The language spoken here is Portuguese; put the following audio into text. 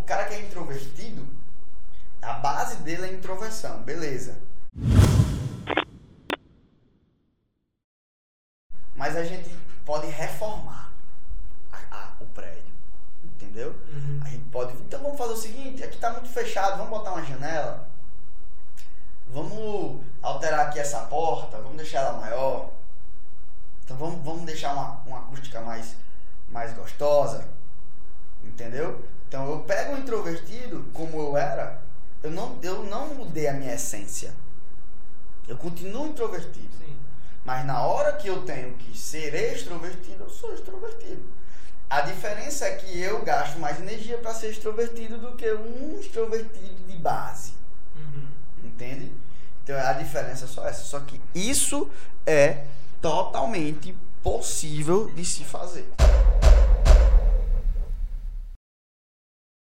O cara que é introvertido, a base dele é introversão, beleza. Mas a gente pode reformar a- a- o prédio. Entendeu? Uhum. A gente pode. Então vamos fazer o seguinte, aqui tá muito fechado, vamos botar uma janela. Vamos alterar aqui essa porta, vamos deixar ela maior. Então vamos, vamos deixar uma, uma acústica mais, mais gostosa. Entendeu? Então eu pego um introvertido como eu era, eu não, eu não mudei a minha essência. Eu continuo introvertido. Sim. Mas na hora que eu tenho que ser extrovertido, eu sou extrovertido. A diferença é que eu gasto mais energia para ser extrovertido do que um extrovertido de base. Uhum. Entende? Então a diferença é só essa. Só que isso é totalmente possível de se fazer.